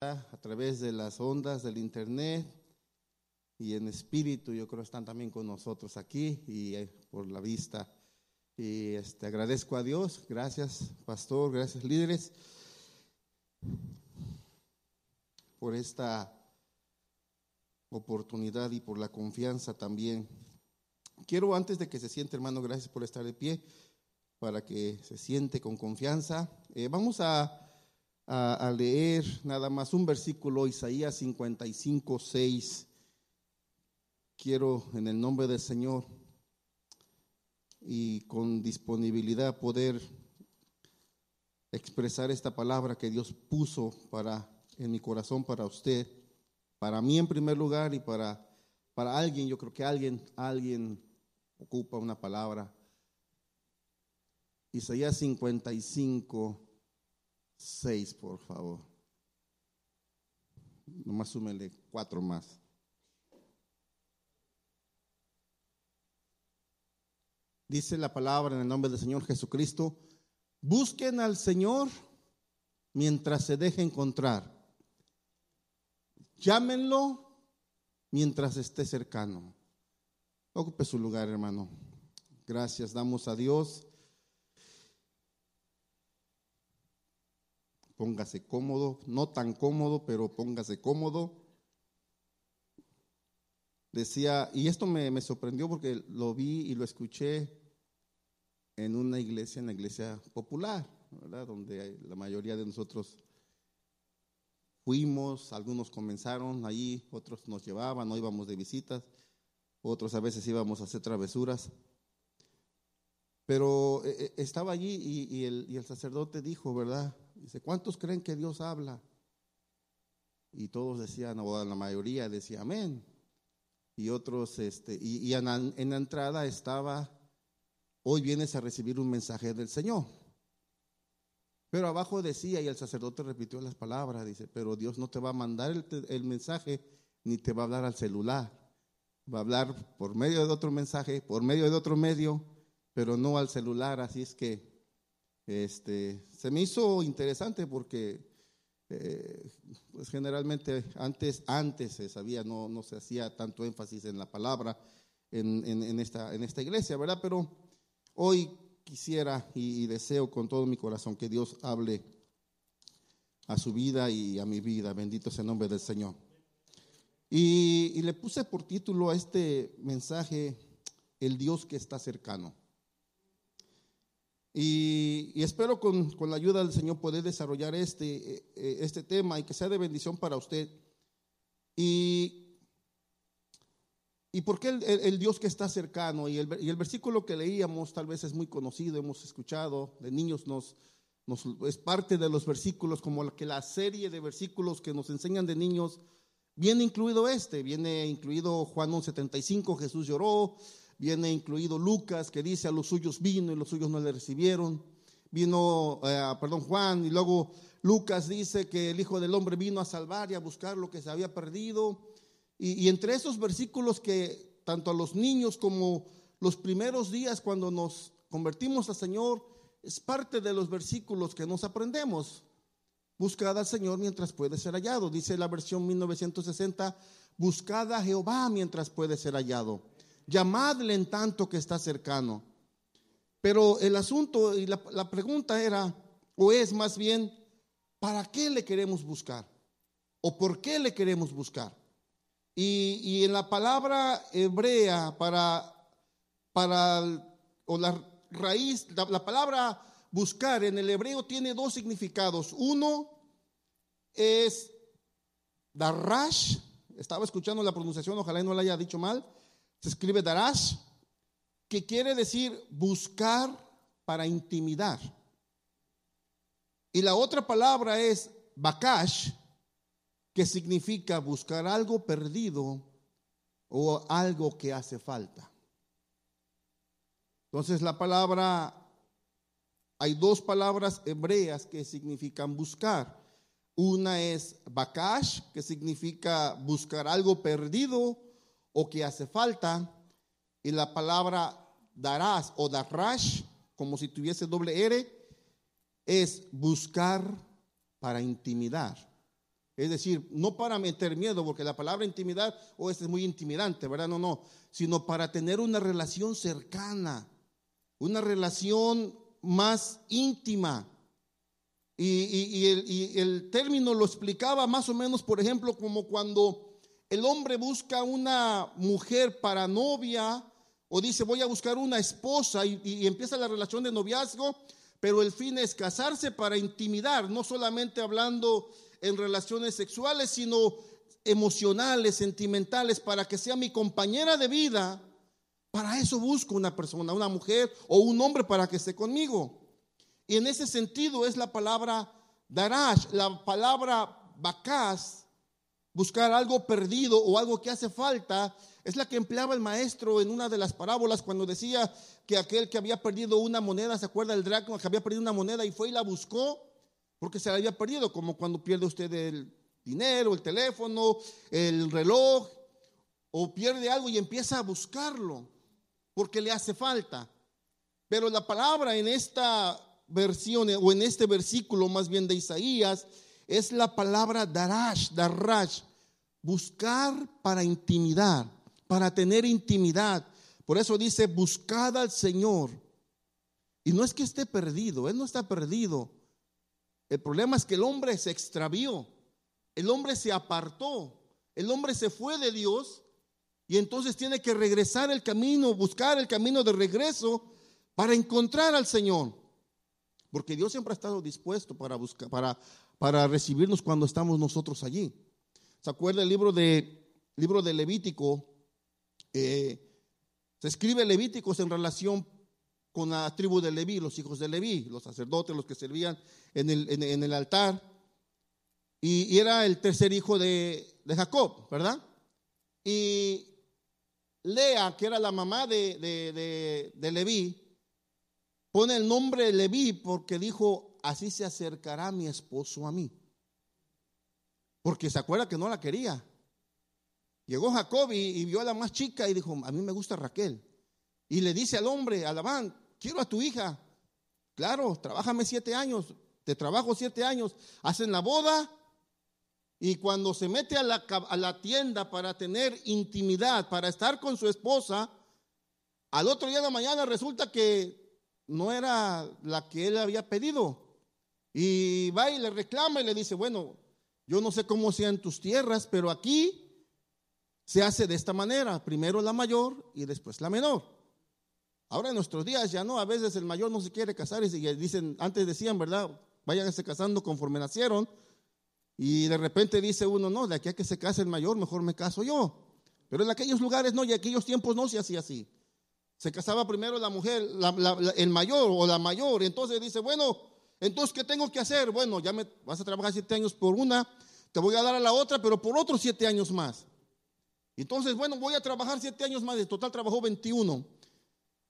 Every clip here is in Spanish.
a través de las ondas del internet y en espíritu, yo creo están también con nosotros aquí y eh, por la vista. Y este, agradezco a Dios, gracias pastor, gracias líderes por esta oportunidad y por la confianza también. Quiero antes de que se siente hermano, gracias por estar de pie, para que se siente con confianza. Eh, vamos a a, leer nada más un versículo, Isaías 55, 6. Quiero en el nombre del Señor y con disponibilidad poder expresar esta palabra que Dios puso para en mi corazón para usted, para mí en primer lugar y para para alguien, yo creo que alguien alguien ocupa una palabra. Isaías 55 seis, por favor. Nomás súmele cuatro más. Dice la palabra en el nombre del Señor Jesucristo, busquen al Señor mientras se deje encontrar. Llámenlo mientras esté cercano. Ocupe su lugar, hermano. Gracias, damos a Dios póngase cómodo, no tan cómodo, pero póngase cómodo. Decía, y esto me, sorprendió porque lo vi y lo escuché en una iglesia, en la iglesia popular, ¿verdad? Donde la mayoría de nosotros fuimos, algunos comenzaron allí, otros nos llevaban, no íbamos de visitas, otros a veces íbamos a hacer travesuras. Pero eh, eh, estaba allí y, el, y el sacerdote dijo, ¿verdad? Dice, ¿cuántos creen que Dios habla? Y todos decían, o la mayoría decía amén. Y otros, este, y, en, la, entrada estaba, hoy vienes a recibir un mensaje del Señor. Pero abajo decía, y el sacerdote repitió las palabras, dice, pero Dios no te va a mandar el, el, mensaje ni te va a hablar al celular. Va a hablar por medio de otro mensaje, por medio de otro medio, pero no al celular. Así es que este, se me hizo interesante porque eh, pues generalmente antes, antes se sabía, no, no se hacía tanto énfasis en la palabra en, en, esta, en esta iglesia, ¿verdad? Pero hoy quisiera y, deseo con todo mi corazón que Dios hable a su vida y a mi vida. Bendito sea el nombre del Señor. Y, y le puse por título a este mensaje, El Dios que está cercano. Y, espero con, la ayuda del Señor poder desarrollar este, eh, eh, este tema y que sea de bendición para usted. Y, y por qué el, Dios que está cercano. Y el, y el, versículo que leíamos tal vez es muy conocido, hemos escuchado, de niños nos, nos, es parte de los versículos, como que la serie de versículos que nos enseñan de niños, viene incluido este, viene incluido Juan 1.75, Jesús lloró, Viene incluido Lucas, que dice a los suyos vino y los suyos no le recibieron. Vino, eh, perdón, Juan, y luego Lucas dice que el Hijo del Hombre vino a salvar y a buscar lo que se había perdido. Y, entre esos versículos que tanto a los niños como los primeros días cuando nos convertimos al Señor, es parte de los versículos que nos aprendemos. Buscad al Señor mientras puede ser hallado. Dice la versión 1960, buscad a Jehová mientras puede ser hallado llamadle en tanto que está cercano. Pero el asunto y la, pregunta era, o es más bien, ¿para qué le queremos buscar? ¿O por qué le queremos buscar? Y, en la palabra hebrea para, para o la raíz, la, la palabra buscar en el hebreo tiene dos significados. Uno es darash, estaba escuchando la pronunciación, ojalá no la haya dicho mal, se escribe Darash, que quiere decir buscar para intimidar. Y la otra palabra es Bakash, que significa buscar algo perdido o algo que hace falta. Entonces la palabra, hay dos palabras hebreas que significan buscar. Una es Bakash, que significa buscar algo perdido o que hace falta. Y la palabra darás o darrash, como si tuviese doble R, es buscar para intimidar Es decir, no para meter miedo, porque la palabra intimidad, o oh, este es muy intimidante, ¿verdad? No, no, sino para tener una relación cercana, una relación más íntima. Y, el, término lo explicaba más o menos, por ejemplo, como cuando el hombre busca una mujer para novia, o dice voy a buscar una esposa, y empieza la relación de noviazgo, pero el fin es casarse para intimidar, no solamente hablando en relaciones sexuales, sino emocionales, sentimentales, para que sea mi compañera de vida. Para eso busco una persona, una mujer o un hombre para que esté conmigo. Y en ese sentido es la palabra darash, la palabra bakaz, buscar algo perdido o algo que hace falta, es la que empleaba el maestro en una de las parábolas cuando decía que aquel que había perdido una moneda, ¿se acuerda el dracma que había perdido una moneda y fue y la buscó? porque se la había perdido, como cuando pierde usted el dinero, el teléfono, el reloj, o pierde algo y empieza a buscarlo, porque le hace falta. Pero la palabra en esta versión, o en este versículo más bien de Isaías, es la palabra darash, darash, buscar para intimidar, para tener intimidad. Por eso dice, buscad al Señor. Y no es que esté perdido, Él no está perdido. El problema es que el hombre se extravió, el hombre se apartó, el hombre se fue de Dios y entonces tiene que regresar el camino, buscar el camino de regreso para encontrar al Señor. Porque Dios siempre ha estado dispuesto para buscar, para, para recibirnos cuando estamos nosotros allí. ¿Se acuerda el libro de, libro de Levítico? Eh, se escribe Levíticos en relación con la tribu de Leví, los hijos de Leví, los sacerdotes, los que servían en el, en, el altar. Y, era el tercer hijo de, de, Jacob, ¿verdad? Y Lea, que era la mamá de, de, de Leví, pone el nombre Leví porque dijo, así se acercará mi esposo a mí. Porque se acuerda que no la quería. Llegó Jacob y, vio a la más chica y dijo, a mí me gusta Raquel. Y le dice al hombre, a quiero a tu hija. Claro, trabájame siete años, te trabajo siete años, hacen la boda y cuando se mete a la, a la tienda para tener intimidad, para estar con su esposa, al otro día de la mañana resulta que no era la que él había pedido. Y va y le reclama y le dice, bueno, yo no sé cómo sean tus tierras, pero aquí se hace de esta manera, primero la mayor y después la menor. Ahora en nuestros días ya no, a veces el mayor no se quiere casar y dicen, antes decían, ¿verdad? Váyanse casando conforme nacieron. Y de repente dice uno, no, de aquí a que se case el mayor, mejor me caso yo. Pero en aquellos lugares no, y en aquellos tiempos no se hacía así. Se casaba primero la mujer, el mayor o la mayor. Entonces dice, bueno, entonces, ¿qué tengo que hacer? Bueno, ya me vas a trabajar siete años por una, te voy a dar a la otra, pero por otros siete años más. Entonces, bueno, voy a trabajar siete años más. En total trabajó 21.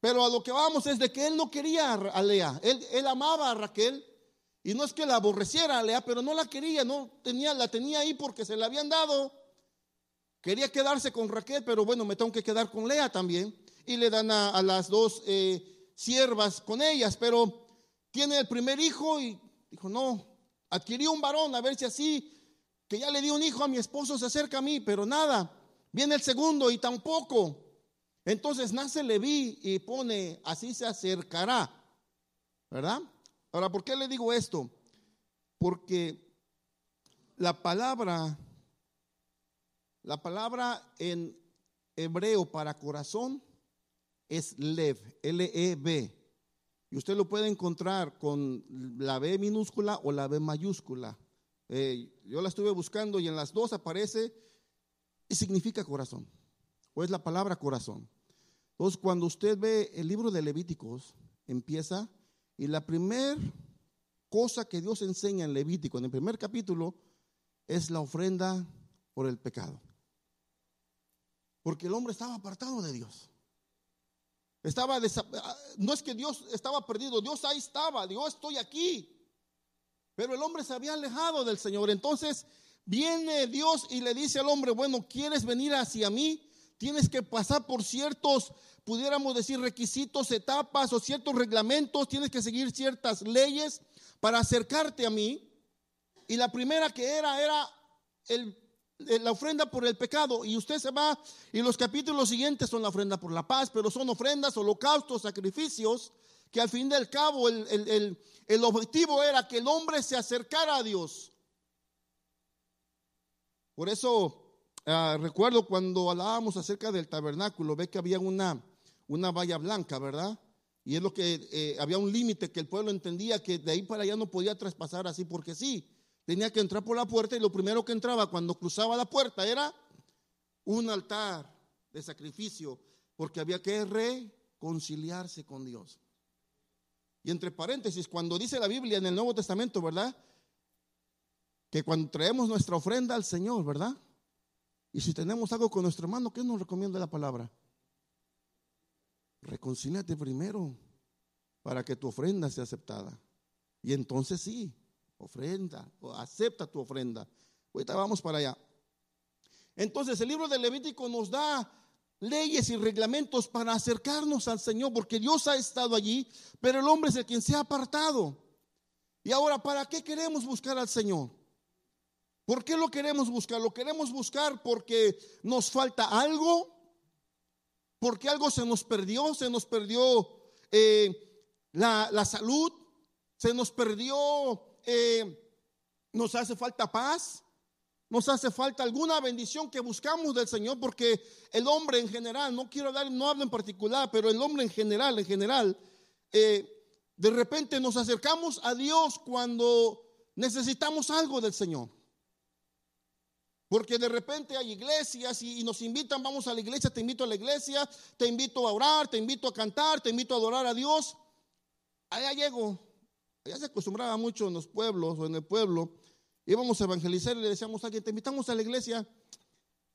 Pero a lo que vamos es de que él no quería a Lea. Él, amaba a Raquel. Y no es que la aborreciera a Lea, pero no la quería, no tenía, la tenía ahí porque se la habían dado. Quería quedarse con Raquel, pero bueno, me tengo que quedar con Lea también. Y le dan a, las dos eh, siervas con ellas, pero tiene el primer hijo y dijo, no, adquirió un varón, a ver si así, que ya le di un hijo a mi esposo, se acerca a mí, pero nada. Viene el segundo y tampoco. Entonces nace Leví y pone, así se acercará, ¿verdad? Ahora, ¿por qué le digo esto? Porque la palabra, la palabra en hebreo para corazón es lev, L-E-B. Y usted lo puede encontrar con la B minúscula o la B mayúscula. Eh, yo la estuve buscando y en las dos aparece y significa corazón. O es la palabra corazón. Entonces, cuando usted ve el libro de Levíticos, empieza y la primera cosa que Dios enseña en Levítico, en el primer capítulo, es la ofrenda por el pecado. Porque el hombre estaba apartado de Dios. Estaba no es que Dios estaba perdido, Dios ahí estaba, Dios estoy aquí. Pero el hombre se había alejado del Señor. Entonces viene Dios y le dice al hombre, bueno, ¿quieres venir hacia mí? tienes que pasar por ciertos, pudiéramos decir, requisitos, etapas o ciertos reglamentos, tienes que seguir ciertas leyes para acercarte a mí. Y la primera que era era la ofrenda por el pecado. Y usted se va, y los capítulos siguientes son la ofrenda por la paz, pero son ofrendas, holocaustos, sacrificios, que al fin del cabo el, el objetivo era que el hombre se acercara a Dios. Por eso Ah, recuerdo cuando hablábamos acerca del tabernáculo, ve que había una, una valla blanca, ¿verdad? Y es lo que eh, había un límite que el pueblo entendía que de ahí para allá no podía traspasar así porque sí. Tenía que entrar por la puerta y lo primero que entraba cuando cruzaba la puerta era un altar de sacrificio, porque había que reconciliarse con Dios. Y entre paréntesis, cuando dice la Biblia en el Nuevo Testamento, ¿verdad? Que cuando traemos nuestra ofrenda al Señor, ¿verdad? Y si tenemos algo con nuestro hermano, ¿qué nos recomienda la palabra? Reconcíliate primero para que tu ofrenda sea aceptada. Y entonces sí, ofrenda, o acepta tu ofrenda. Ahorita vamos para allá. Entonces el libro de Levítico nos da leyes y reglamentos para acercarnos al Señor, porque Dios ha estado allí, pero el hombre es el quien se ha apartado. Y ahora, ¿para qué queremos buscar al Señor? ¿Por qué lo queremos buscar? Lo queremos buscar porque nos falta algo, porque algo se nos perdió, se nos perdió eh, la, salud, se nos perdió, eh, nos hace falta paz, nos hace falta alguna bendición que buscamos del Señor, porque el hombre en general, no quiero dar, no hablo en particular, pero el hombre en general, en general, eh, de repente nos acercamos a Dios cuando necesitamos algo del Señor. Porque de repente hay iglesias y, nos invitan, vamos a la iglesia, te invito a la iglesia, te invito a orar, te invito a cantar, te invito a adorar a Dios. Allá llego. Allá se acostumbraba mucho en los pueblos o en el pueblo. Íbamos a evangelizar y le decíamos a alguien, te invitamos a la iglesia.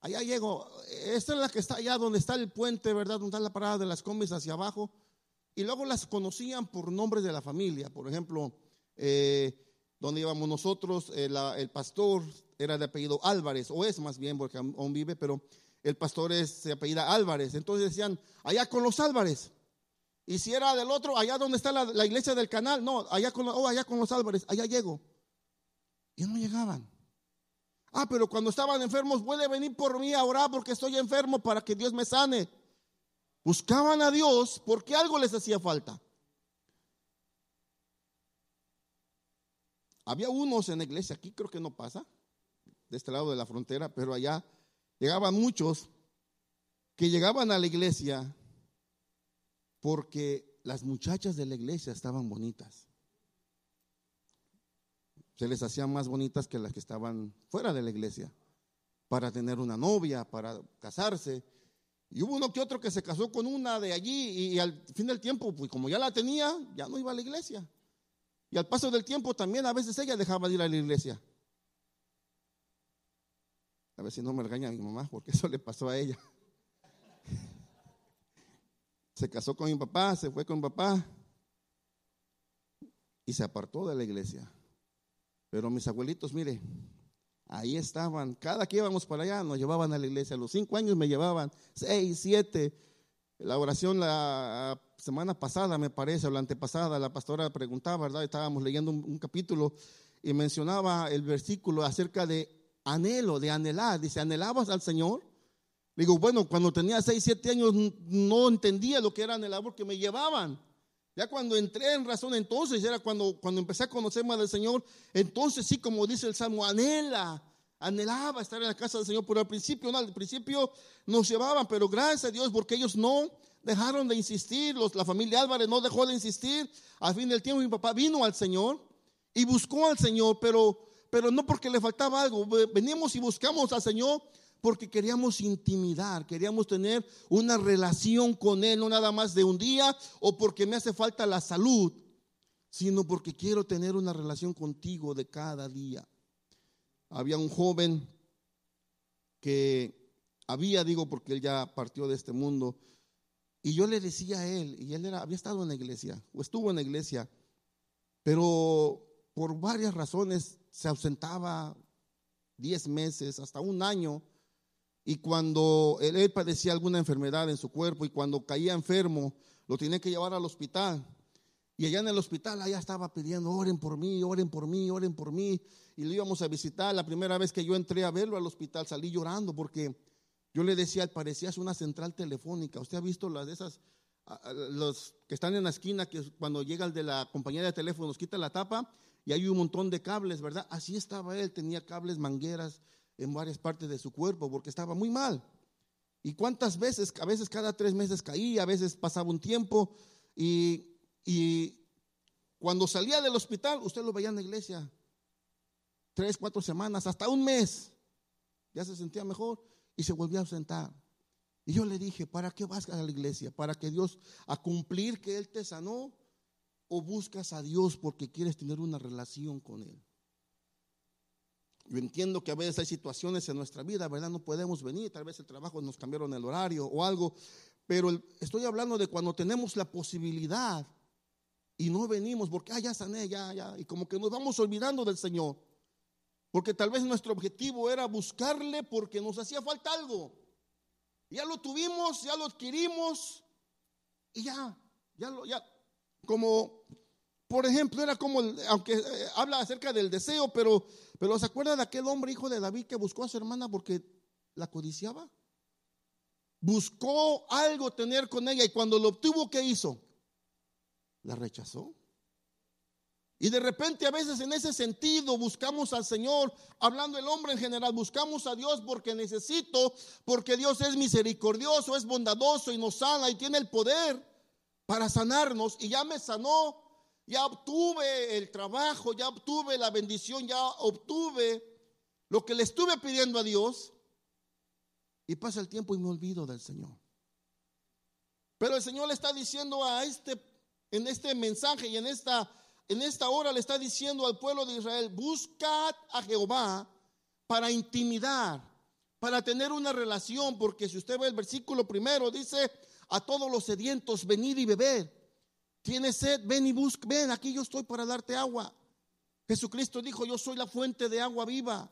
Allá llego. Esta es la que está allá donde está el puente, ¿verdad? Donde está la parada de las combis hacia abajo. Y luego las conocían por nombres de la familia. Por ejemplo, eh, donde íbamos nosotros, eh, el pastor era de apellido Álvarez, o es más bien porque aún vive, pero el pastor es, se apellida Álvarez. Entonces decían, allá con los Álvarez. Y si era del otro, allá donde está la, iglesia del canal, no, allá con, oh, allá con los Álvarez, allá llego. Y no llegaban. Ah, pero cuando estaban enfermos, puede venir por mí a orar porque estoy enfermo para que Dios me sane. Buscaban a Dios porque algo les hacía falta. Había unos en la iglesia, aquí creo que no pasa, de este lado de la frontera, pero allá llegaban muchos que llegaban a la iglesia porque las muchachas de la iglesia estaban bonitas. Se les hacían más bonitas que las que estaban fuera de la iglesia, para tener una novia, para casarse. Y hubo uno que otro que se casó con una de allí y, al fin del tiempo, pues como ya la tenía, ya no iba a la iglesia. Y al paso del tiempo también a veces ella dejaba de ir a la iglesia. A ver si no me regaña mi mamá, porque eso le pasó a ella. Se casó con mi papá, se fue con mi papá y se apartó de la iglesia. Pero mis abuelitos, mire, ahí estaban. Cada que íbamos para allá nos llevaban a la iglesia. A los cinco años me llevaban, seis, siete. La oración la semana pasada, me parece, o la antepasada, la pastora preguntaba, ¿verdad? Estábamos leyendo un, capítulo y mencionaba el versículo acerca de anhelo, de anhelar. Dice, ¿anhelabas al Señor? Digo, bueno, cuando tenía 6, 7 años no entendía lo que era anhelar porque me llevaban. Ya cuando entré en razón, entonces era cuando, cuando empecé a conocer más del Señor, entonces sí, como dice el Salmo, anhela, anhelaba estar en la casa del Señor, pero al principio, no, al principio nos llevaban, pero gracias a Dios porque ellos no dejaron de insistir, los, la familia Álvarez no dejó de insistir. Al fin del tiempo mi papá vino al Señor y buscó al Señor, pero, pero no porque le faltaba algo. Venimos y buscamos al Señor porque queríamos intimidar, queríamos tener una relación con Él, no nada más de un día o porque me hace falta la salud, sino porque quiero tener una relación contigo de cada día. Había un joven que había, digo porque él ya partió de este mundo, y yo le decía a él, y él era, había estado en la iglesia, o estuvo en la iglesia, pero por varias razones se ausentaba diez meses, hasta un año, y cuando él, padecía alguna enfermedad en su cuerpo y cuando caía enfermo, lo tenía que llevar al hospital. Y allá en el hospital, allá estaba pidiendo, oren por mí, oren por mí, oren por mí. Y le íbamos a visitar. La primera vez que yo entré a verlo al hospital, salí llorando porque yo le decía, parecías una central telefónica. ¿Usted ha visto las de esas, los que están en la esquina, que cuando llega el de la compañía de teléfonos, quita la tapa y hay un montón de cables, ¿verdad? Así estaba él, tenía cables, mangueras en varias partes de su cuerpo porque estaba muy mal. Y cuántas veces, a veces cada tres meses caía, a veces pasaba un tiempo y y cuando salía del hospital, usted lo veía en la iglesia. Tres, cuatro semanas, hasta un mes. Ya se sentía mejor y se volvía a sentar. Y yo le dije, ¿para qué vas a la iglesia? ¿Para que Dios, a cumplir que Él te sanó? ¿O buscas a Dios porque quieres tener una relación con Él? Yo entiendo que a veces hay situaciones en nuestra vida, ¿verdad? No podemos venir, tal vez el trabajo nos cambiaron el horario o algo, pero estoy hablando de cuando tenemos la posibilidad y no venimos porque, ah, ya sané, ya, ya, y como que nos vamos olvidando del Señor. Porque tal vez nuestro objetivo era buscarle porque nos hacía falta algo. Ya lo tuvimos, ya lo adquirimos y ya, ya lo, ya, como, por ejemplo, era como, aunque eh, habla acerca del deseo, pero, pero ¿se acuerda de aquel hombre hijo de David que buscó a su hermana porque la codiciaba? Buscó algo tener con ella y cuando lo obtuvo, ¿qué hizo? la rechazó. Y de repente a veces en ese sentido buscamos al Señor, hablando el hombre en general, buscamos a Dios porque necesito, porque Dios es misericordioso, es bondadoso y nos sana y tiene el poder para sanarnos. Y ya me sanó, ya obtuve el trabajo, ya obtuve la bendición, ya obtuve lo que le estuve pidiendo a Dios. Y pasa el tiempo y me olvido del Señor. Pero el Señor le está diciendo a este en este mensaje y en esta, en esta hora le está diciendo al pueblo de Israel, buscad a Jehová para intimidar, para tener una relación, porque si usted ve el versículo primero, dice, a todos los sedientos, venid y beber. Tienes sed, ven y busca, ven, aquí yo estoy para darte agua. Jesucristo dijo, yo soy la fuente de agua viva.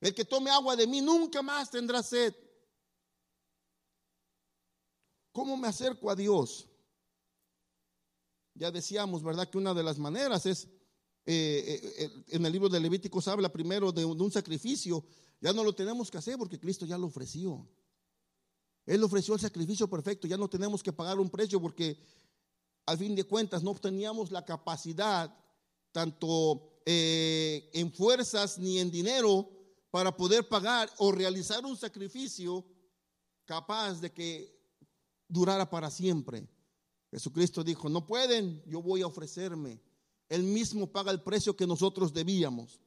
El que tome agua de mí nunca más tendrá sed. ¿Cómo me acerco a Dios? Ya decíamos, ¿verdad? Que una de las maneras es, eh, eh, eh, en el libro de Levíticos habla primero de, un sacrificio. Ya no lo tenemos que hacer porque Cristo ya lo ofreció. Él ofreció el sacrificio perfecto. Ya no tenemos que pagar un precio porque al fin de cuentas no teníamos la capacidad, tanto en fuerzas ni en dinero, para poder pagar o realizar un sacrificio capaz de que durara para siempre. Jesucristo dijo, no pueden, yo voy a ofrecerme. Él mismo paga el precio que nosotros debíamos.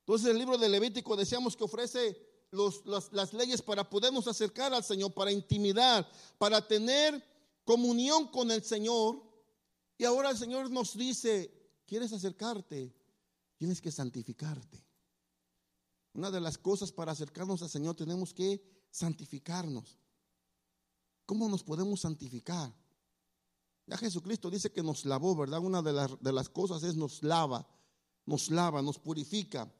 Entonces el libro de Levítico decíamos que ofrece las, leyes para podernos acercar al Señor, para intimidar, para tener comunión con el Señor. Y ahora el Señor nos dice, ¿quieres acercarte? Tienes que santificarte. Una de las cosas para acercarnos al Señor tenemos que santificarnos. ¿Cómo nos podemos santificar? Ya Jesucristo dice que nos lavó, ¿verdad? Una de las, de las cosas es nos lava, nos lava, nos purifica.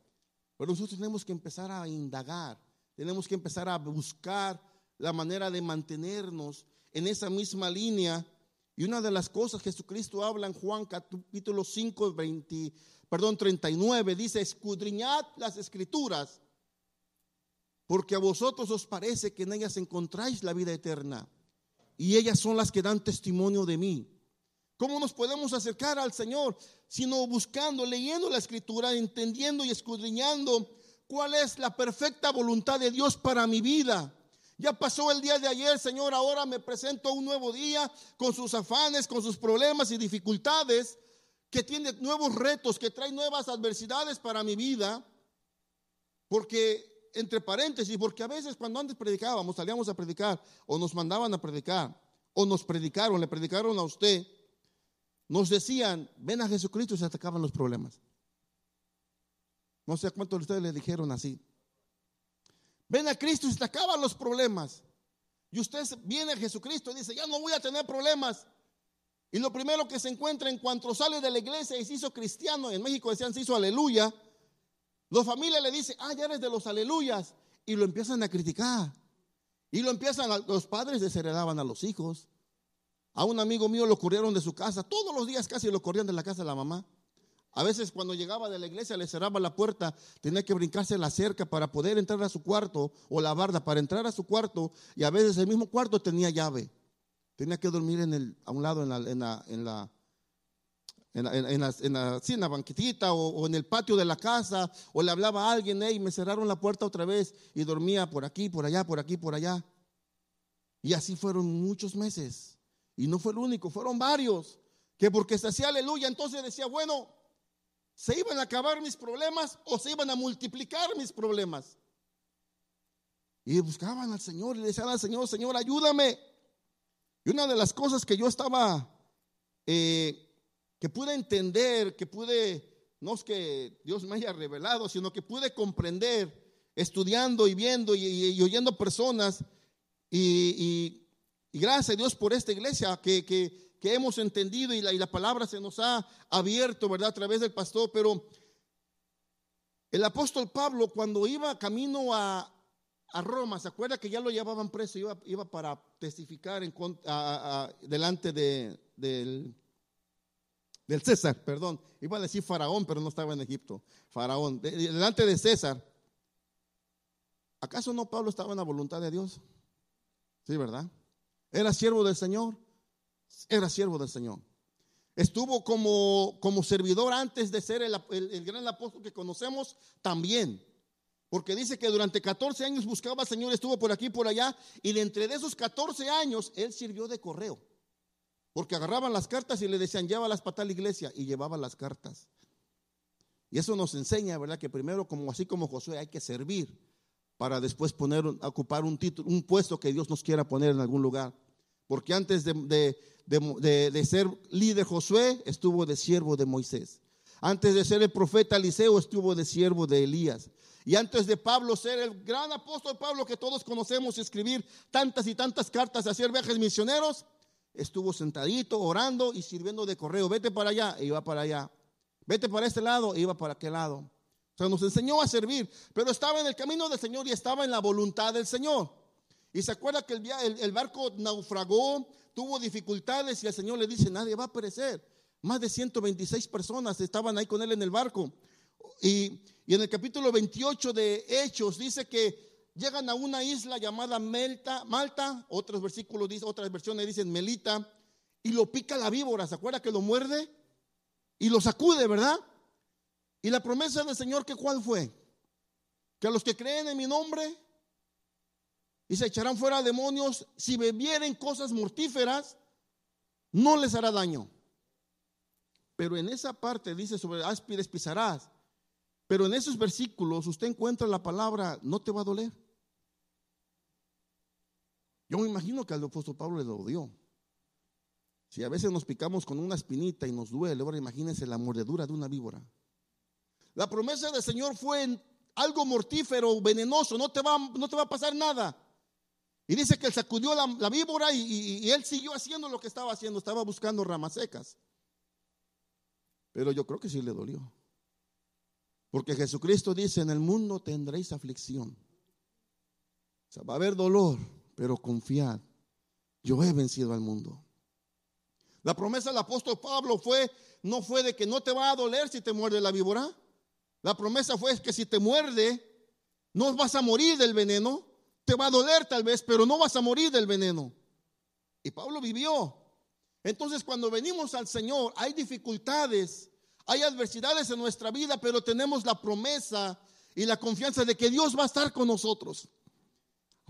Pero nosotros tenemos que empezar a indagar, tenemos que empezar a buscar la manera de mantenernos en esa misma línea. Y una de las cosas Jesucristo habla en Juan capítulo 5, 20, perdón, 39, dice, escudriñad las escrituras, porque a vosotros os parece que en ellas encontráis la vida eterna y ellas son las que dan testimonio de mí. ¿Cómo nos podemos acercar al Señor? Sino buscando, leyendo la escritura, entendiendo y escudriñando cuál es la perfecta voluntad de Dios para mi vida. Ya pasó el día de ayer, Señor, ahora me presento un nuevo día con sus afanes, con sus problemas y dificultades, que tiene nuevos retos, que trae nuevas adversidades para mi vida, porque entre paréntesis, porque a veces cuando antes predicábamos, salíamos a predicar, o nos mandaban a predicar, o nos predicaron, le predicaron a usted, nos decían, ven a Jesucristo y se atacaban los problemas. No sé a cuántos de ustedes le dijeron así. Ven a Cristo y se acaban los problemas. Y usted viene a Jesucristo y dice, ya no voy a tener problemas. Y lo primero que se encuentra en cuanto sale de la iglesia y se hizo cristiano, en México decían se hizo aleluya, los familias le dicen, ah, ya eres de los aleluyas. Y lo empiezan a criticar. Y lo empiezan, a, los padres desheredaban a los hijos. A un amigo mío lo corrieron de su casa. Todos los días casi lo corrían de la casa de la mamá. A veces cuando llegaba de la iglesia le cerraba la puerta, tenía que brincarse la cerca para poder entrar a su cuarto o la barda para entrar a su cuarto y a veces el mismo cuarto tenía llave. Tenía que dormir en el, a un lado en la, en o, en el patio de la casa o le hablaba a alguien y me cerraron la puerta otra vez y dormía por aquí, por allá, por aquí, por allá. Y así fueron muchos meses. Y no fue el único, fueron varios. Que porque se hacía aleluya, entonces decía, bueno, ¿Se iban a acabar mis problemas o se iban a multiplicar mis problemas? Y buscaban al Señor y le decían al Señor, Señor, ayúdame. Y una de las cosas que yo estaba, eh, que pude entender, que pude, no es que Dios me haya revelado, sino que pude comprender estudiando y viendo y, oyendo personas. Y, gracias a Dios por esta iglesia que, que hemos entendido y la, y la palabra se nos ha abierto, ¿verdad? A través del pastor, pero el apóstol Pablo cuando iba camino a, Roma, ¿se acuerda que ya lo llevaban preso? Iba, iba para testificar en, delante de, del, del César, perdón. Iba a decir faraón, pero no estaba en Egipto. Faraón, delante de César. ¿Acaso no Pablo estaba en la voluntad de Dios? Sí, ¿verdad? Era siervo del Señor era siervo del Señor. Estuvo como, como servidor antes de ser el, gran apóstol que conocemos también. Porque dice que durante 14 años buscaba al Señor, estuvo por aquí, por allá, y de entre esos 14 años, él sirvió de correo. Porque agarraban las cartas y le decían, llévalas para tal iglesia, y llevaba las cartas. Y eso nos enseña, ¿verdad? Que primero, como así como Josué, hay que servir para después poner, ocupar un título, un puesto que Dios nos quiera poner en algún lugar. Porque antes de, de, ser líder Josué, estuvo de siervo de Moisés. Antes de ser el profeta Eliseo, estuvo de siervo de Elías. Y antes de Pablo ser el gran apóstol Pablo que todos conocemos, escribir tantas y tantas cartas, hacer viajes misioneros, estuvo sentadito, orando y sirviendo de correo. Vete para allá, e iba para allá. Vete para este lado, e iba para aquel lado. O sea, nos enseñó a servir, pero estaba en el camino del Señor y estaba en la voluntad del Señor. Y se acuerda que el, barco naufragó, tuvo dificultades y el Señor le dice, nadie va a perecer. Más de 126 personas estaban ahí con él en el barco. Y, en el capítulo 28 de Hechos dice que llegan a una isla llamada Malta, otros versículos, otras versiones dicen Melita, y lo pica la víbora, ¿se acuerda que lo muerde? Y lo sacude, ¿verdad? Y la promesa del Señor, que cuál fue? Que a los que creen en mi nombre, y se echarán fuera demonios. Si bebieren cosas mortíferas, no les hará daño. Pero en esa parte dice sobre áspides pisarás. Pero en esos versículos usted encuentra la palabra no te va a doler. Yo me imagino que al apóstol Pablo le dolió. Si a veces nos picamos con una espinita y nos duele, ahora imagínense la mordedura de una víbora. La promesa del Señor fue algo mortífero, venenoso, no te va, no te va a pasar nada. Y dice que él sacudió la, víbora y, él siguió haciendo lo que estaba haciendo, estaba buscando ramas secas. Pero yo creo que sí le dolió. Porque Jesucristo dice, en el mundo tendréis aflicción. O sea, va a haber dolor, pero confiad, yo he vencido al mundo. La promesa del apóstol Pablo fue, no fue de que no te va a doler si te muerde la víbora. La promesa fue que si te muerde, no vas a morir del veneno, te va a doler tal vez, pero no vas a morir del veneno. Y Pablo vivió. Entonces cuando venimos al Señor hay dificultades, hay adversidades en nuestra vida, pero tenemos la promesa y la confianza de que Dios va a estar con nosotros.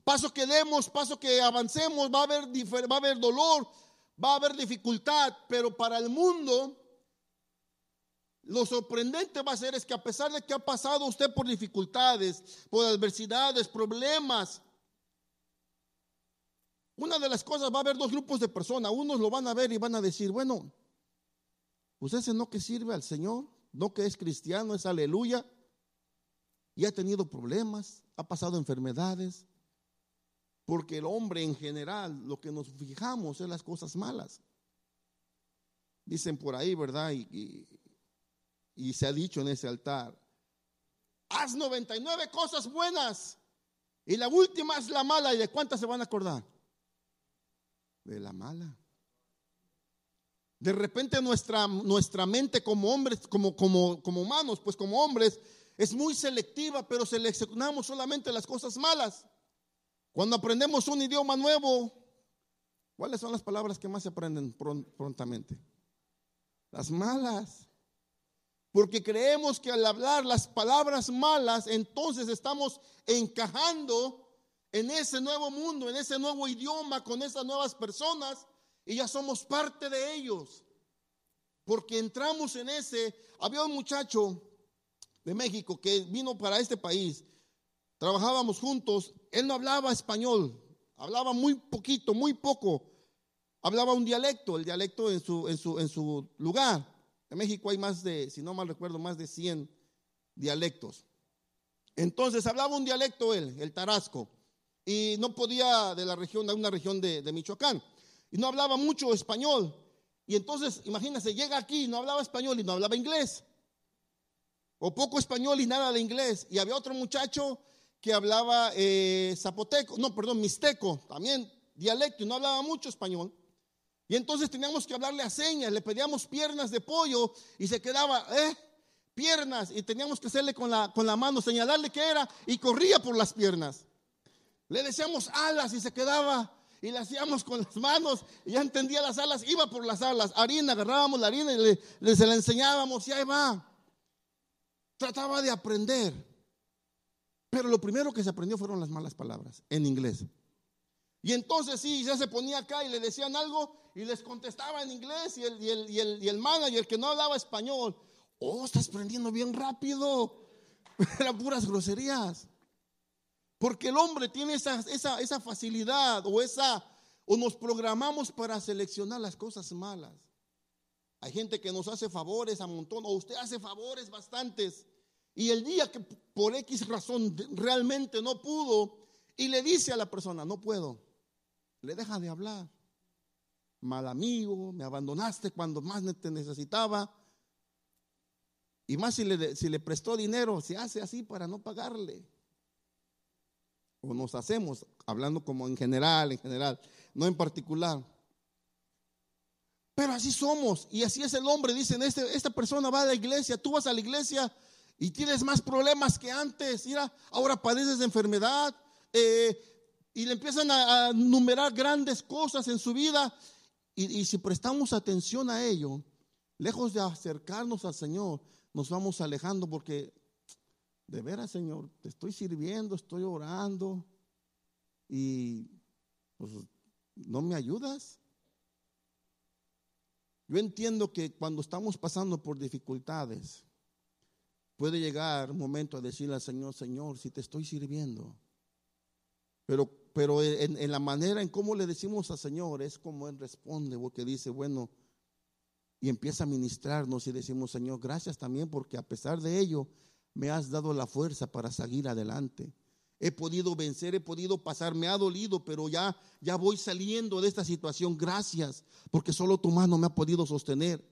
Paso que demos, paso que avancemos, va a haber, va a haber dolor, va a haber dificultad, pero para el mundo lo sorprendente va a ser es que a pesar de que ha pasado usted por dificultades, por adversidades, problemas, una de las cosas va a haber dos grupos de personas. Unos lo van a ver y van a decir, bueno, pues ese no que sirve al Señor, no que es cristiano, es aleluya, y ha tenido problemas, ha pasado enfermedades, porque el hombre en general lo que nos fijamos es las cosas malas. Dicen por ahí, ¿verdad? Y, y se ha dicho en ese altar, haz 99 cosas buenas y la última es la mala y de cuántas se van a acordar de la mala. De repente nuestra, nuestra mente como hombres, como, como, como humanos, pues como hombres, es muy selectiva, pero seleccionamos solamente las cosas malas. Cuando aprendemos un idioma nuevo, ¿cuáles son las palabras que más se aprenden prontamente? Las malas. Porque creemos que al hablar las palabras malas, entonces estamos encajando en ese nuevo mundo, en ese nuevo idioma, con esas nuevas personas, y ya somos parte de ellos. Porque entramos en ese, había un muchacho de México que vino para este país, trabajábamos juntos, él no hablaba español, hablaba muy poquito, muy poco, hablaba un dialecto, el dialecto en su, en su, en su lugar. En México hay más de, si no mal recuerdo, más de 100 dialectos. Entonces hablaba un dialecto él, el tarasco y no podía de la región, de una región de, Michoacán, y no hablaba mucho español. Y entonces, imagínense, llega aquí, no hablaba español y no hablaba inglés, o poco español y nada de inglés. Y había otro muchacho que hablaba eh, zapoteco, no, perdón, mixteco, también dialecto, y no hablaba mucho español. Y entonces teníamos que hablarle a señas, le pedíamos piernas de pollo y se quedaba, eh, piernas, y teníamos que hacerle con la, con la mano, señalarle que era, y corría por las piernas. Le decíamos alas y se quedaba y le hacíamos con las manos y ya entendía las alas, iba por las alas, harina, agarrábamos la harina y le, se la enseñábamos y ahí va. Trataba de aprender. Pero lo primero que se aprendió fueron las malas palabras en inglés. Y entonces sí, ya se ponía acá y le decían algo y les contestaba en inglés y el, y el, y el, y el manager que no hablaba español, oh, estás aprendiendo bien rápido. Eran puras groserías. Porque el hombre tiene esa, esa, facilidad o esa, o nos programamos para seleccionar las cosas malas. Hay gente que nos hace favores a montón, o usted hace favores bastantes. Y el día que por X razón realmente no pudo, y le dice a la persona, no puedo, le deja de hablar. Mal amigo, me abandonaste cuando más te necesitaba. Y más si le, si le prestó dinero, se hace así para no pagarle nos hacemos, hablando como en general, en general, no en particular. Pero así somos y así es el hombre. Dicen, este, esta persona va a la iglesia, tú vas a la iglesia y tienes más problemas que antes. Mira, ahora padeces de enfermedad eh, y le empiezan a, numerar grandes cosas en su vida. Y si prestamos atención a ello, lejos de acercarnos al Señor, nos vamos alejando porque de veras, Señor, te estoy sirviendo, estoy orando y pues no me ayudas. Yo entiendo que cuando estamos pasando por dificultades, puede llegar un momento a decirle al Señor, Señor, si te estoy sirviendo. Pero, pero en, en, la manera en cómo le decimos al Señor es como Él responde, porque dice, bueno, y empieza a ministrarnos y decimos, Señor, gracias también porque a pesar de ello, me has dado la fuerza para seguir adelante. He podido vencer, he podido pasar, me ha dolido, pero ya ya voy saliendo de esta situación. Gracias, porque solo tu mano me ha podido sostener.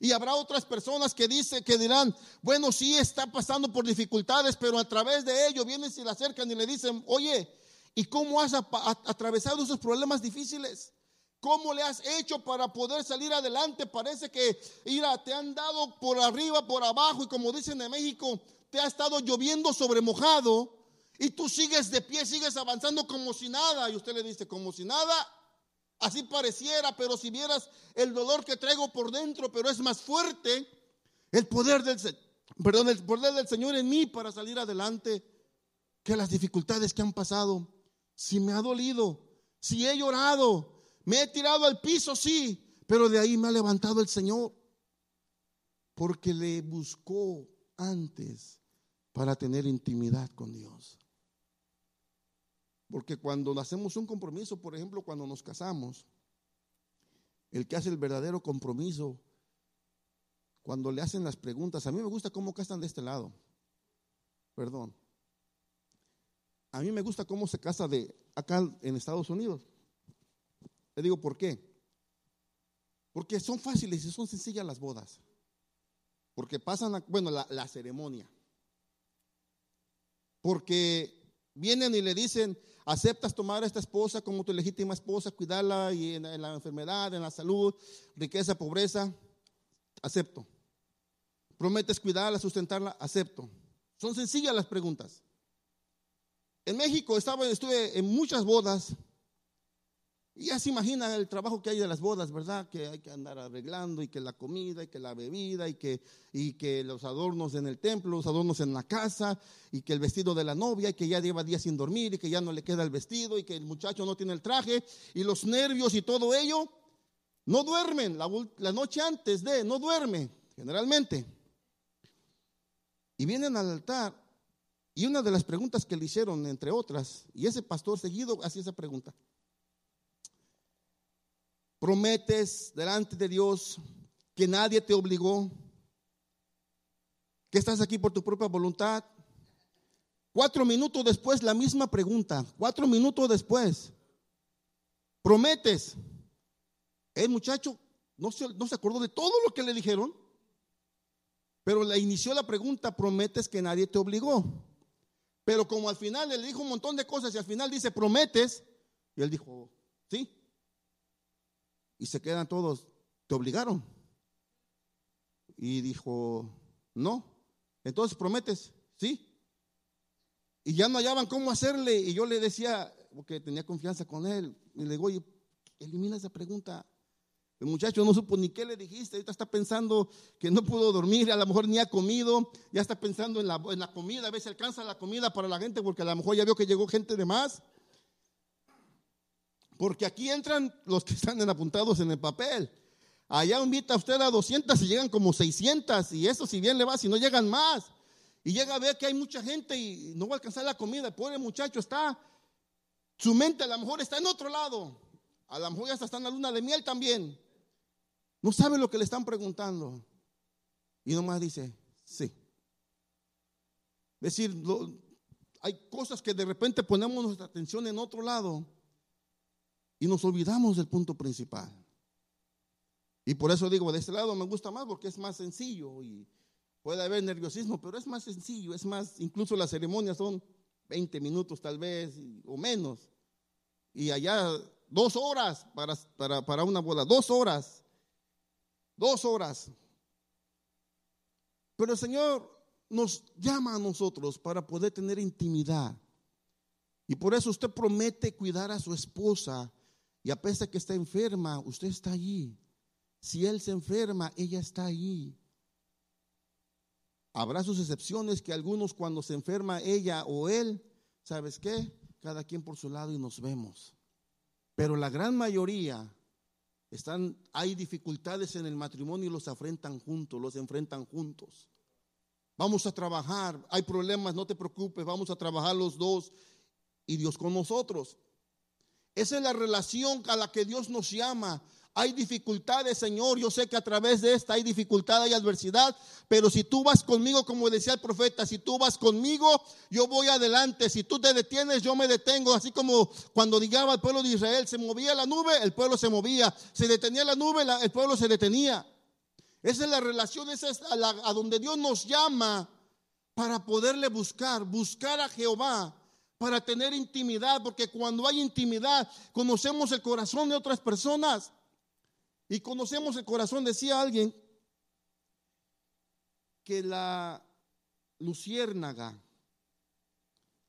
Y habrá otras personas que dicen que dirán, bueno, sí está pasando por dificultades, pero a través de ello vienen y le acercan y le dicen, "Oye, ¿y cómo has atravesado esos problemas difíciles?" ¿Cómo le has hecho para poder salir adelante? Parece que, mira, te han dado por arriba, por abajo, y como dicen en México, te ha estado lloviendo sobre mojado y tú sigues de pie, sigues avanzando como si nada. Y usted le dice, como si nada, así pareciera, pero si vieras el dolor que traigo por dentro, pero es más fuerte el poder del, perdón, el poder del Señor en mí para salir adelante que las dificultades que han pasado. Si me ha dolido, si he llorado, me he tirado al piso, sí, pero de ahí me ha levantado el Señor porque le buscó antes para tener intimidad con Dios. Porque cuando hacemos un compromiso, por ejemplo, cuando nos casamos, el que hace el verdadero compromiso, cuando le hacen las preguntas, a mí me gusta cómo casan de este lado. Perdón. A mí me gusta cómo se casa de acá en Estados Unidos. Le digo por qué. Porque son fáciles y son sencillas las bodas. Porque pasan, bueno, la, la ceremonia. Porque vienen y le dicen, aceptas tomar a esta esposa como tu legítima esposa, cuidarla y en, la enfermedad, en la salud, riqueza, pobreza, acepto. Prometes cuidarla, sustentarla, acepto. Son sencillas las preguntas. En México estaba, estuve en muchas bodas y ya se imagina el trabajo que hay de las bodas, ¿verdad? Que hay que andar arreglando y que la comida y que la bebida y que, y que los adornos en el templo, los adornos en la casa y que el vestido de la novia y que ya lleva días sin dormir y que ya no le queda el vestido y que el muchacho no tiene el traje y los nervios y todo ello. No duermen la, la noche antes de, no duerme generalmente. Y vienen al altar y una de las preguntas que le hicieron, entre otras, y ese pastor seguido hacía esa pregunta prometes delante de Dios que nadie te obligó, que estás aquí por tu propia voluntad. Cuatro minutos después, la misma pregunta. Cuatro minutos después, prometes. El muchacho no se, no se acordó de todo lo que le dijeron, pero le inició la pregunta, prometes que nadie te obligó. Pero como al final le dijo un montón de cosas y al final dice, prometes, y él dijo, sí, y se quedan todos, ¿te obligaron? Y dijo, no. Entonces prometes, sí. Y ya no hallaban cómo hacerle. Y yo le decía, porque tenía confianza con él, y le digo, oye, elimina esa pregunta. El muchacho no supo ni qué le dijiste, ahorita está pensando que no pudo dormir, a lo mejor ni ha comido, ya está pensando en la, en la comida, a veces alcanza la comida para la gente porque a lo mejor ya vio que llegó gente de más. Porque aquí entran los que están apuntados en el papel. Allá invita a usted a 200 y llegan como 600 y eso si bien le va, si no llegan más. Y llega a ver que hay mucha gente y no va a alcanzar la comida. El pobre muchacho está, su mente a lo mejor está en otro lado. A lo mejor ya está en la luna de miel también. No sabe lo que le están preguntando. Y nomás dice, sí. Es decir, hay cosas que de repente ponemos nuestra atención en otro lado y nos olvidamos del punto principal. Y por eso digo, de este lado me gusta más porque es más sencillo y puede haber nerviosismo, pero es más sencillo, es más, incluso las ceremonias son 20 minutos tal vez o menos. Y allá dos horas para, para, para una boda, dos horas, dos horas. Pero el Señor nos llama a nosotros para poder tener intimidad. Y por eso usted promete cuidar a su esposa y a pesar que está enferma, usted está allí. Si él se enferma, ella está allí. Habrá sus excepciones que algunos cuando se enferma ella o él, ¿sabes qué? Cada quien por su lado y nos vemos. Pero la gran mayoría están, hay dificultades en el matrimonio y los enfrentan juntos, los enfrentan juntos. Vamos a trabajar, hay problemas, no te preocupes, vamos a trabajar los dos y Dios con nosotros. Esa es la relación a la que Dios nos llama. Hay dificultades, Señor. Yo sé que a través de esta hay dificultad y adversidad. Pero si tú vas conmigo, como decía el profeta, si tú vas conmigo, yo voy adelante. Si tú te detienes, yo me detengo. Así como cuando llegaba el pueblo de Israel, se movía la nube, el pueblo se movía. Se detenía la nube, el pueblo se detenía. Esa es la relación, esa es a donde Dios nos llama para poderle buscar, buscar a Jehová para tener intimidad, porque cuando hay intimidad conocemos el corazón de otras personas y conocemos el corazón, decía alguien, que la luciérnaga,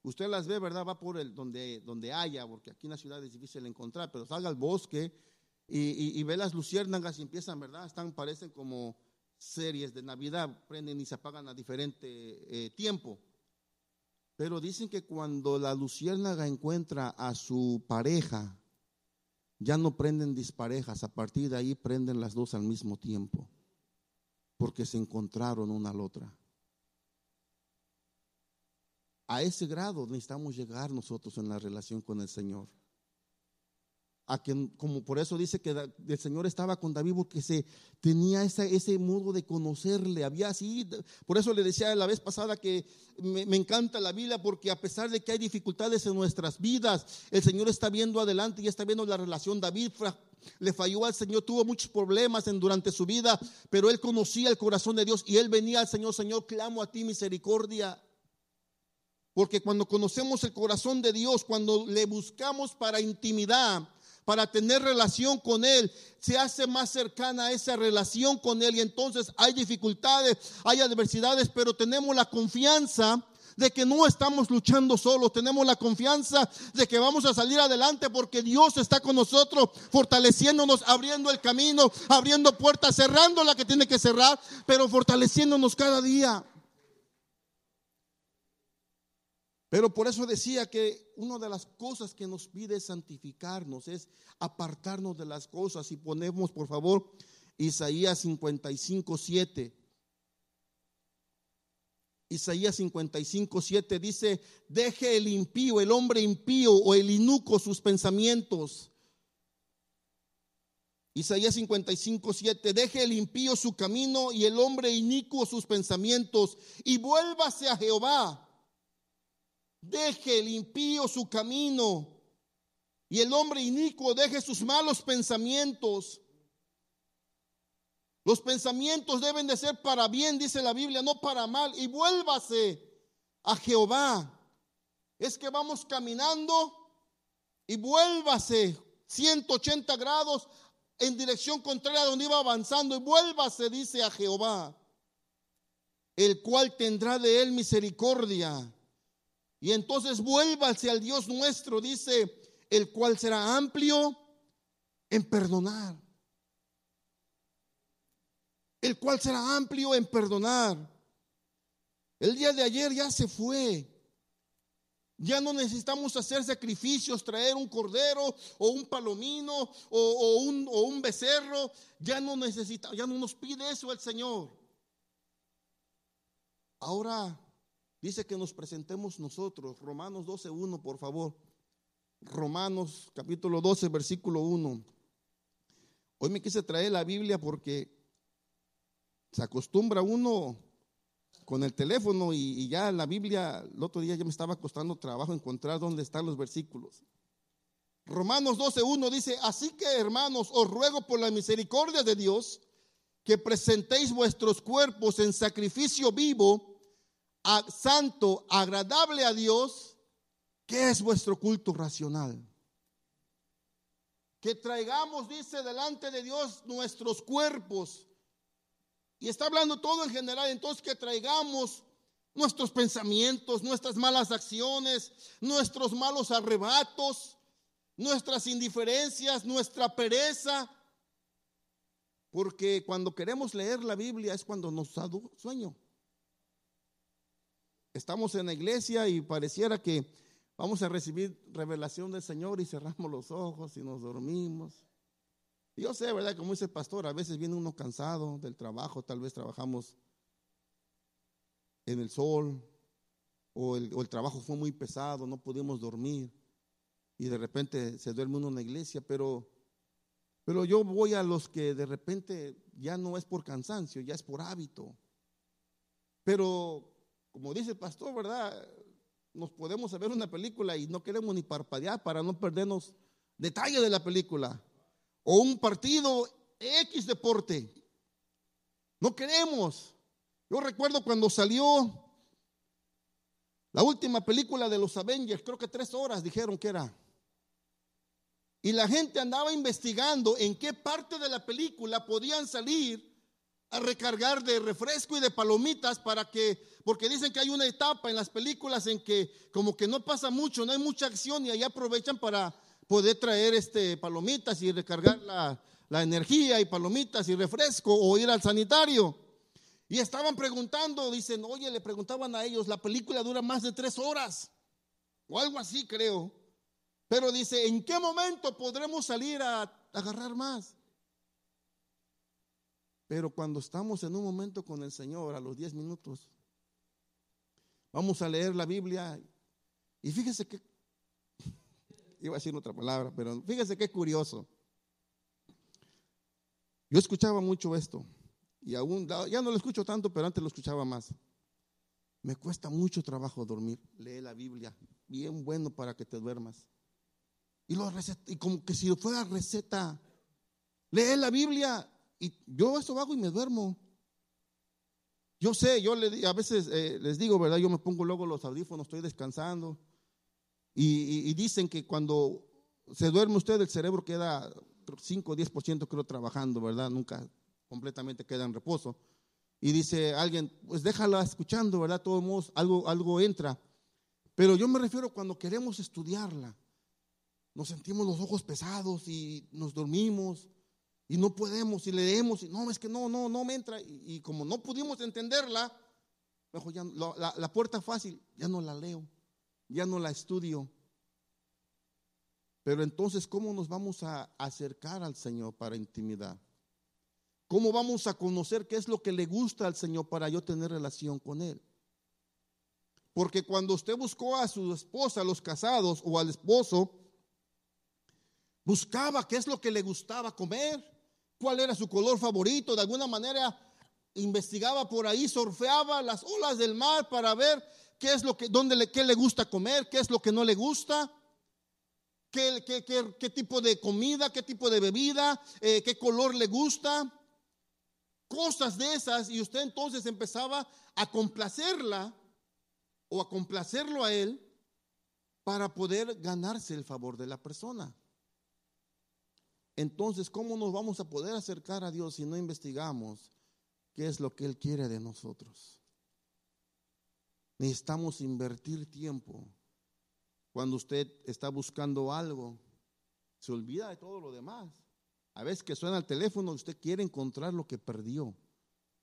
usted las ve, ¿verdad? Va por el donde, donde haya, porque aquí en la ciudad es difícil encontrar, pero salga al bosque y, ve las luciérnagas y empiezan, ¿verdad? Están, parecen como series de Navidad, prenden y se apagan a diferente eh, tiempo. Pero dicen que cuando la luciérnaga encuentra a su pareja, ya no prenden disparejas, a partir de ahí prenden las dos al mismo tiempo, porque se encontraron una al otra. A ese grado necesitamos llegar nosotros en la relación con el Señor a quien, como por eso dice que el Señor estaba con David porque se tenía ese, ese modo de conocerle, había así, por eso le decía la vez pasada que me, me, encanta la Biblia porque a pesar de que hay dificultades en nuestras vidas, el Señor está viendo adelante y está viendo la relación. David le falló al Señor, tuvo muchos problemas en, durante su vida, pero él conocía el corazón de Dios y él venía al Señor, Señor, clamo a ti misericordia. Porque cuando conocemos el corazón de Dios, cuando le buscamos para intimidad, para tener relación con Él, se hace más cercana esa relación con Él y entonces hay dificultades, hay adversidades, pero tenemos la confianza de que no estamos luchando solos, tenemos la confianza de que vamos a salir adelante porque Dios está con nosotros, fortaleciéndonos, abriendo el camino, abriendo puertas, cerrando la que tiene que cerrar, pero fortaleciéndonos cada día. Pero por eso decía que una de las cosas que nos pide santificarnos, es apartarnos de las cosas. Y ponemos, por favor, Isaías 55, 7. Isaías 55, 7 dice, deje el impío, el hombre impío o el inuco sus pensamientos. Isaías 55, 7, deje el impío su camino y el hombre inicuo sus pensamientos y vuélvase a Jehová. Deje el impío su camino y el hombre inicuo deje sus malos pensamientos. Los pensamientos deben de ser para bien, dice la Biblia, no para mal. Y vuélvase a Jehová. Es que vamos caminando y vuélvase 180 grados en dirección contraria a donde iba avanzando. Y vuélvase, dice a Jehová, el cual tendrá de él misericordia. Y entonces vuélvase al Dios nuestro, dice, el cual será amplio en perdonar el cual será amplio en perdonar. El día de ayer ya se fue. Ya no necesitamos hacer sacrificios, traer un cordero o un palomino o, un, un, becerro. Ya no necesita, ya no nos pide eso el Señor. Ahora dice que nos presentemos nosotros. Romanos 12.1, por favor. Romanos capítulo 12, versículo 1. Hoy me quise traer la Biblia porque se acostumbra uno con el teléfono y, ya la Biblia, el otro día ya me estaba costando trabajo encontrar dónde están los versículos. Romanos 12.1 dice, así que hermanos, os ruego por la misericordia de Dios que presentéis vuestros cuerpos en sacrificio vivo, santo, agradable a Dios, que es vuestro culto racional. Que traigamos, dice, delante de Dios nuestros cuerpos y está hablando todo en general, entonces que traigamos nuestros pensamientos, nuestras malas acciones, nuestros malos arrebatos, nuestras indiferencias, nuestra pereza. Porque cuando queremos leer la Biblia es cuando nos da sueño. Estamos en la iglesia y pareciera que vamos a recibir revelación del Señor y cerramos los ojos y nos dormimos. Yo sé, ¿verdad? Como dice el pastor, a veces viene uno cansado del trabajo, tal vez trabajamos en el sol, o el, trabajo fue muy pesado, no pudimos dormir, y de repente se duerme uno en la iglesia, pero, pero yo voy a los que de repente ya no es por cansancio, ya es por hábito. Pero, como dice el pastor, ¿verdad? Nos podemos ver una película y no queremos ni parpadear para no perdernos detalle de la película o un partido X deporte. No queremos. Yo recuerdo cuando salió la última película de los Avengers, creo que tres horas dijeron que era. Y la gente andaba investigando en qué parte de la película podían salir a recargar de refresco y de palomitas para que, porque dicen que hay una etapa en las películas en que como que no pasa mucho, no hay mucha acción y ahí aprovechan para poder traer este, palomitas y recargar la, la energía y palomitas y refresco o ir al sanitario. Y estaban preguntando, dicen, oye, le preguntaban a ellos, la película dura más de tres horas, o algo así creo. Pero dice, ¿en qué momento podremos salir a agarrar más? Pero cuando estamos en un momento con el Señor, a los diez minutos, vamos a leer la Biblia. Y fíjese que iba a decir otra palabra, pero fíjese qué curioso. Yo escuchaba mucho esto y aún ya no lo escucho tanto, pero antes lo escuchaba más. Me cuesta mucho trabajo dormir. Lee la Biblia, bien bueno para que te duermas. Y, lo y como que si fuera receta, lee la Biblia y yo eso hago y me duermo. Yo sé, yo le, a veces eh, les digo, ¿verdad? Yo me pongo luego los audífonos, estoy descansando. Y, dicen que cuando se duerme usted, el cerebro queda 5 o 10% creo trabajando, ¿verdad? Nunca completamente queda en reposo. Y dice alguien, pues déjala escuchando, ¿verdad? Todos modos, algo, algo entra. Pero yo me refiero cuando queremos estudiarla. Nos sentimos los ojos pesados y nos dormimos y no podemos y leemos y no, es que no, no, no me entra. Y, como no pudimos entenderla, mejor ya, la, la puerta fácil, ya no la leo, ya no la estudio. Pero entonces, ¿cómo nos vamos a acercar al Señor para intimidad? ¿Cómo vamos a conocer qué es lo que le gusta al Señor para yo tener relación con Él? Porque cuando usted buscó a su esposa, a los casados o al esposo, buscaba qué es lo que le gustaba comer, cuál era su color favorito, de alguna manera investigaba por ahí, surfeaba las olas del mar para ver qué es lo que, dónde le, qué le gusta comer, qué es lo que no le gusta, qué, qué, qué, tipo de comida, qué tipo de bebida, eh, qué color le gusta, cosas de esas, y usted entonces empezaba a complacerla o a complacerlo a él para poder ganarse el favor de la persona. Entonces, ¿cómo nos vamos a poder acercar a Dios si no investigamos qué es lo que Él quiere de nosotros? Necesitamos invertir tiempo. Cuando usted está buscando algo, se olvida de todo lo demás. A veces que suena el teléfono, usted quiere encontrar lo que perdió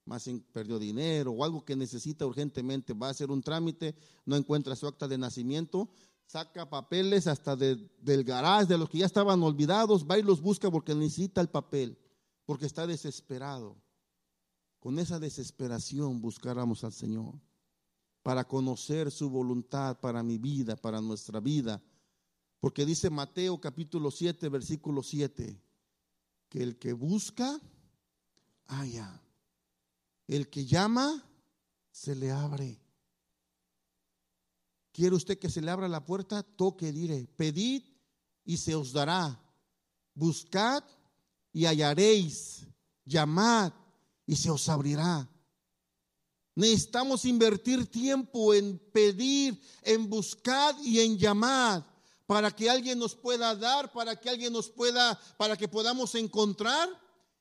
más perdió dinero o algo que necesita urgentemente, va a hacer un trámite, no encuentra su acta de nacimiento, saca papeles hasta del garage de los que ya estaban olvidados, va y los busca porque necesita el papel, porque está desesperado. Con esa desesperación buscáramos al Señor para conocer su voluntad para mi vida, para nuestra vida. Porque dice Mateo capítulo 7, versículo 7, que el que busca, haya el que llama, se le abre. ¿Quiere usted que se le abra la puerta? Toque, diré, pedid y se os dará. Buscad y hallaréis. Llamad y se os abrirá. Necesitamos invertir tiempo en pedir, en buscar y en llamar para que alguien nos pueda dar, para que alguien nos pueda, para que podamos encontrar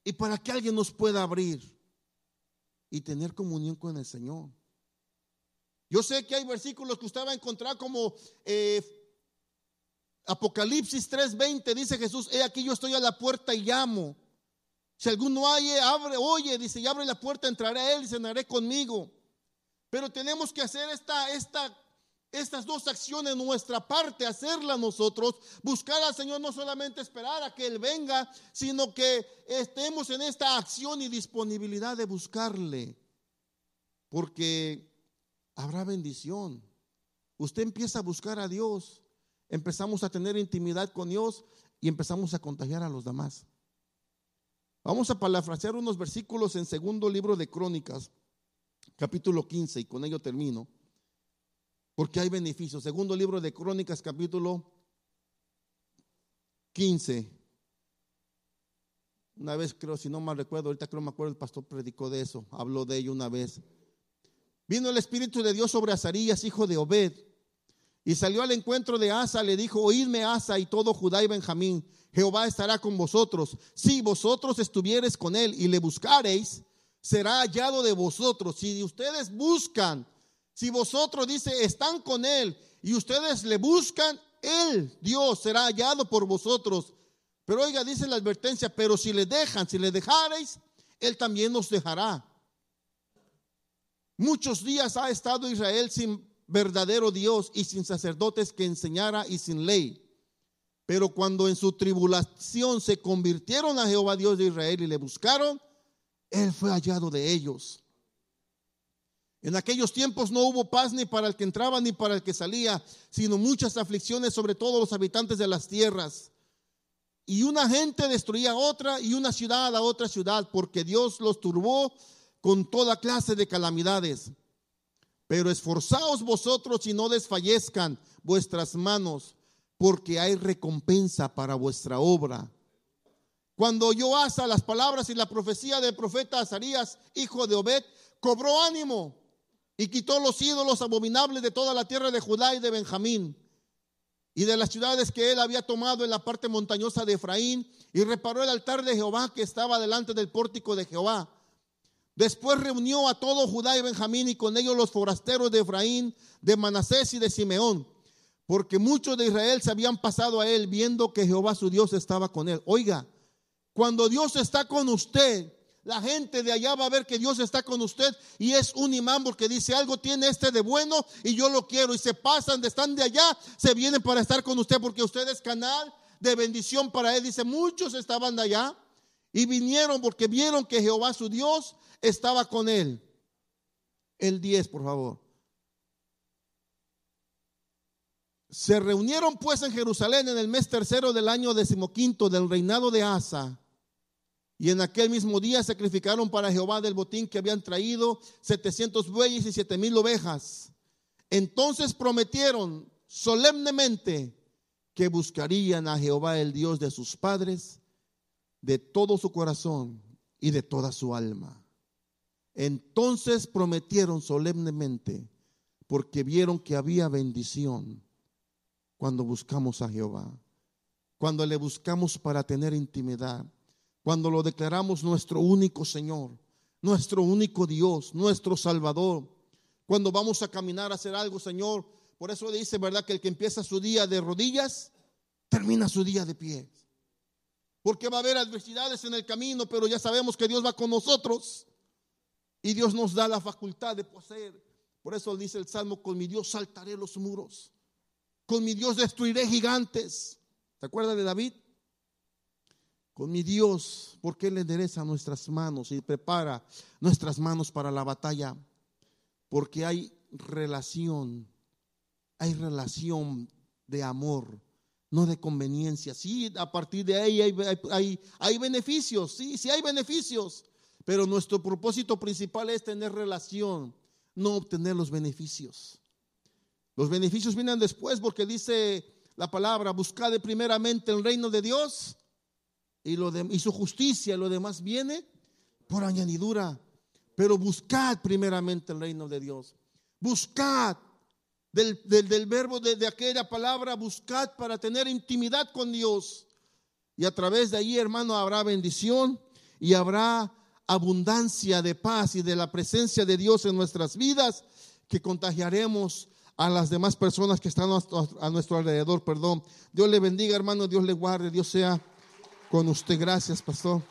y para que alguien nos pueda abrir y tener comunión con el Señor. Yo sé que hay versículos que usted va a encontrar como eh, Apocalipsis 3:20, dice Jesús, he aquí yo estoy a la puerta y llamo. Si alguno hay, abre, oye, dice, y abre la puerta, entraré a él y cenaré conmigo. Pero tenemos que hacer esta, esta estas dos acciones, nuestra parte, hacerla nosotros, buscar al Señor, no solamente esperar a que Él venga, sino que estemos en esta acción y disponibilidad de buscarle, porque habrá bendición. Usted empieza a buscar a Dios, empezamos a tener intimidad con Dios y empezamos a contagiar a los demás. Vamos a parafrasear unos versículos en segundo libro de Crónicas, capítulo 15, y con ello termino porque hay beneficios. Segundo libro de Crónicas, capítulo 15. Una vez creo, si no mal recuerdo, ahorita creo me acuerdo, el pastor predicó de eso, habló de ello una vez. Vino el Espíritu de Dios sobre Azarías, hijo de Obed, y salió al encuentro de Asa, le dijo, oídme Asa y todo Judá y Benjamín, Jehová estará con vosotros. Si vosotros estuviereis con él y le buscareis, será hallado de vosotros. Si ustedes buscan si vosotros, dice, están con Él y ustedes le buscan, Él, Dios, será hallado por vosotros. Pero oiga, dice la advertencia, pero si le dejan, si le dejareis, Él también nos dejará. Muchos días ha estado Israel sin verdadero Dios y sin sacerdotes que enseñara y sin ley. Pero cuando en su tribulación se convirtieron a Jehová Dios de Israel y le buscaron, Él fue hallado de ellos. En aquellos tiempos no hubo paz ni para el que entraba ni para el que salía, sino muchas aflicciones sobre todos los habitantes de las tierras. Y una gente destruía a otra y una ciudad a otra ciudad, porque Dios los turbó con toda clase de calamidades. Pero esforzaos vosotros y no desfallezcan vuestras manos, porque hay recompensa para vuestra obra. Cuando yo asa las palabras y la profecía del profeta Azarías, hijo de Obed, cobró ánimo y quitó los ídolos abominables de toda la tierra de Judá y de Benjamín y de las ciudades que él había tomado en la parte montañosa de Efraín y reparó el altar de Jehová que estaba delante del pórtico de Jehová. Después reunió a todo Judá y Benjamín y con ellos los forasteros de Efraín, de Manasés y de Simeón, porque muchos de Israel se habían pasado a él viendo que Jehová su Dios estaba con él. Oiga, cuando Dios está con usted, la gente de allá va a ver que Dios está con usted y es un imán porque dice algo tiene este de bueno y yo lo quiero y se pasan de están de allá, se vienen para estar con usted porque usted es canal de bendición para él. Dice, muchos estaban de allá y vinieron porque vieron que Jehová su Dios estaba con él. El 10, por favor. Se reunieron pues en Jerusalén en el mes tercero del año decimoquinto del reinado de Asa y en aquel mismo día sacrificaron para Jehová del botín que habían traído 700 bueyes y 7000 ovejas. Entonces prometieron solemnemente que buscarían a Jehová el Dios de sus padres de todo su corazón y de toda su alma. Entonces prometieron solemnemente porque vieron que había bendición cuando buscamos a Jehová, cuando le buscamos para tener intimidad cuando lo declaramos nuestro único Señor, nuestro único Dios, nuestro Salvador. Cuando vamos a caminar a hacer algo, Señor, por eso dice, ¿verdad? Que el que empieza su día de rodillas, termina su día de pies. Porque va a haber adversidades en el camino, pero ya sabemos que Dios va con nosotros. Y Dios nos da la facultad de poseer. Por eso dice el Salmo, con mi Dios saltaré los muros. Con mi Dios destruiré gigantes. ¿Se acuerda de David? con mi Dios, porque Él endereza nuestras manos y prepara nuestras manos para la batalla, porque hay relación, hay relación de amor, no de conveniencia. Sí, a partir de ahí hay, hay, beneficios, sí, sí hay beneficios, pero nuestro propósito principal es tener relación, no obtener los beneficios. Los beneficios vienen después porque dice la palabra, buscad primeramente el reino de Dios y, lo de, y lo demás viene por añadidura. Pero buscad primeramente el reino de Dios. Buscad del, del, verbo de, de, aquella palabra, buscad para tener intimidad con Dios. Y a través de ahí, hermano, habrá bendición y habrá abundancia de paz y de la presencia de Dios en nuestras vidas que contagiaremos a las demás personas que están a nuestro alrededor, perdón. Dios le bendiga, hermano, Dios le guarde, Dios sea con usted. Gracias, pastor.